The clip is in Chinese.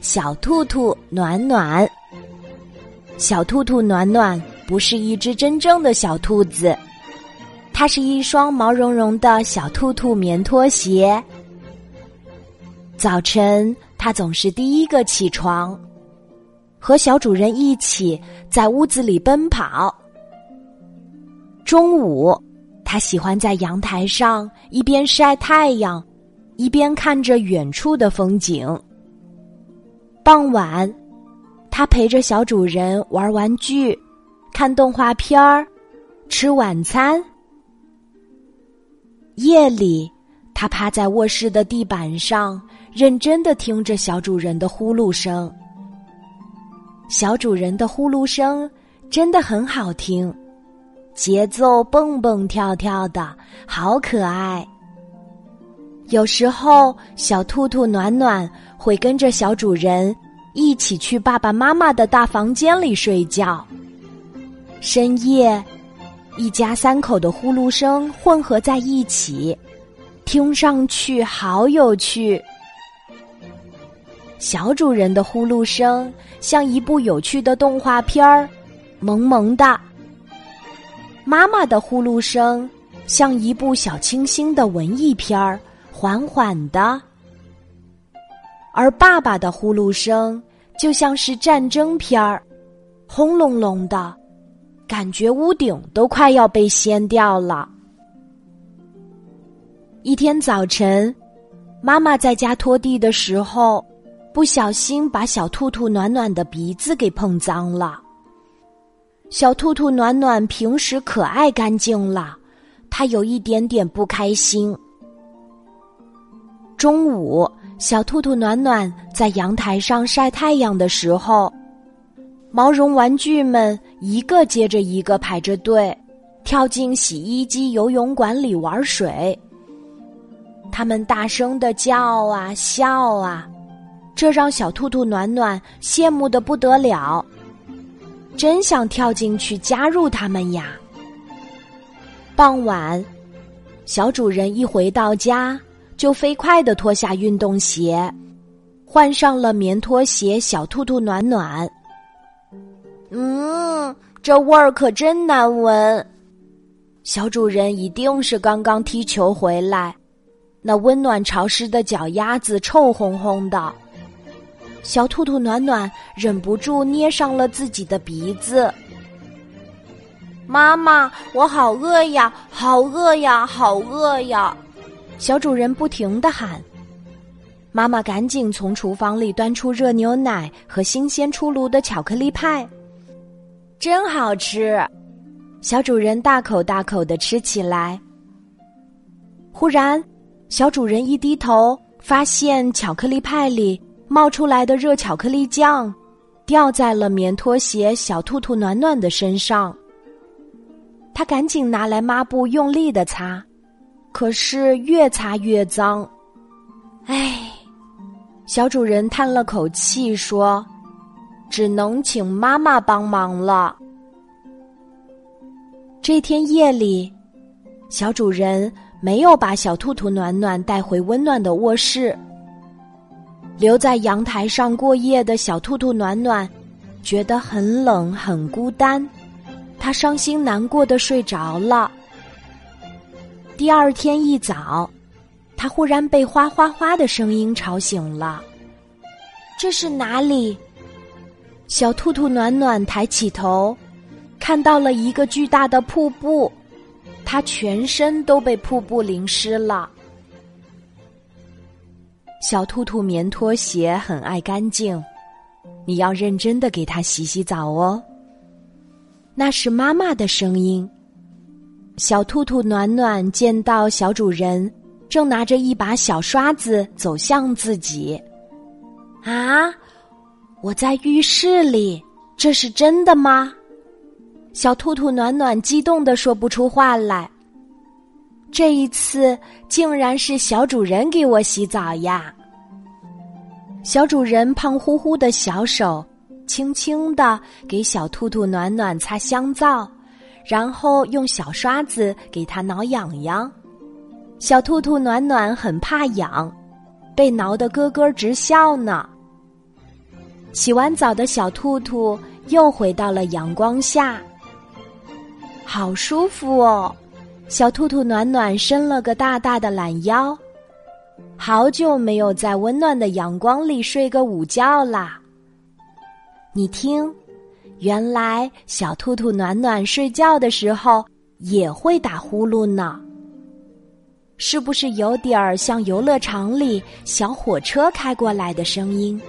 小兔兔暖暖。小兔兔暖暖不是一只真正的小兔子，它是一双毛茸茸的小兔兔棉拖鞋。早晨，它总是第一个起床，和小主人一起在屋子里奔跑。中午，它喜欢在阳台上一边晒太阳。一边看着远处的风景。傍晚，他陪着小主人玩玩具、看动画片儿、吃晚餐。夜里，他趴在卧室的地板上，认真的听着小主人的呼噜声。小主人的呼噜声真的很好听，节奏蹦蹦跳跳的，好可爱。有时候，小兔兔暖暖会跟着小主人一起去爸爸妈妈的大房间里睡觉。深夜，一家三口的呼噜声混合在一起，听上去好有趣。小主人的呼噜声像一部有趣的动画片儿，萌萌的；妈妈的呼噜声像一部小清新的文艺片儿。缓缓的，而爸爸的呼噜声就像是战争片儿，轰隆隆的，感觉屋顶都快要被掀掉了。一天早晨，妈妈在家拖地的时候，不小心把小兔兔暖暖的鼻子给碰脏了。小兔兔暖暖平时可爱干净了，它有一点点不开心。中午，小兔兔暖暖在阳台上晒太阳的时候，毛绒玩具们一个接着一个排着队，跳进洗衣机游泳馆里玩水。他们大声的叫啊笑啊，这让小兔兔暖暖羡慕的不得了，真想跳进去加入他们呀。傍晚，小主人一回到家。就飞快的脱下运动鞋，换上了棉拖鞋。小兔兔暖暖，嗯，这味儿可真难闻。小主人一定是刚刚踢球回来，那温暖潮湿的脚丫子臭烘烘的。小兔兔暖暖忍不住捏上了自己的鼻子。妈妈，我好饿呀，好饿呀，好饿呀！小主人不停的喊：“妈妈，赶紧从厨房里端出热牛奶和新鲜出炉的巧克力派，真好吃！”小主人大口大口的吃起来。忽然，小主人一低头，发现巧克力派里冒出来的热巧克力酱，掉在了棉拖鞋小兔兔暖暖的身上。他赶紧拿来抹布，用力的擦。可是越擦越脏，唉，小主人叹了口气说：“只能请妈妈帮忙了。”这天夜里，小主人没有把小兔兔暖暖带回温暖的卧室，留在阳台上过夜的小兔兔暖暖觉得很冷很孤单，他伤心难过的睡着了。第二天一早，他忽然被哗哗哗的声音吵醒了。这是哪里？小兔兔暖暖抬起头，看到了一个巨大的瀑布，它全身都被瀑布淋湿了。小兔兔棉拖鞋很爱干净，你要认真的给它洗洗澡哦。那是妈妈的声音。小兔兔暖暖见到小主人正拿着一把小刷子走向自己，啊！我在浴室里，这是真的吗？小兔兔暖暖激动的说不出话来。这一次竟然是小主人给我洗澡呀！小主人胖乎乎的小手轻轻的给小兔兔暖暖擦香皂。然后用小刷子给它挠痒痒，小兔兔暖暖很怕痒，被挠得咯咯直笑呢。洗完澡的小兔兔又回到了阳光下，好舒服哦！小兔兔暖暖伸了个大大的懒腰，好久没有在温暖的阳光里睡个午觉啦。你听，原来小兔兔暖暖睡觉的时候也会打呼噜呢，是不是有点儿像游乐场里小火车开过来的声音？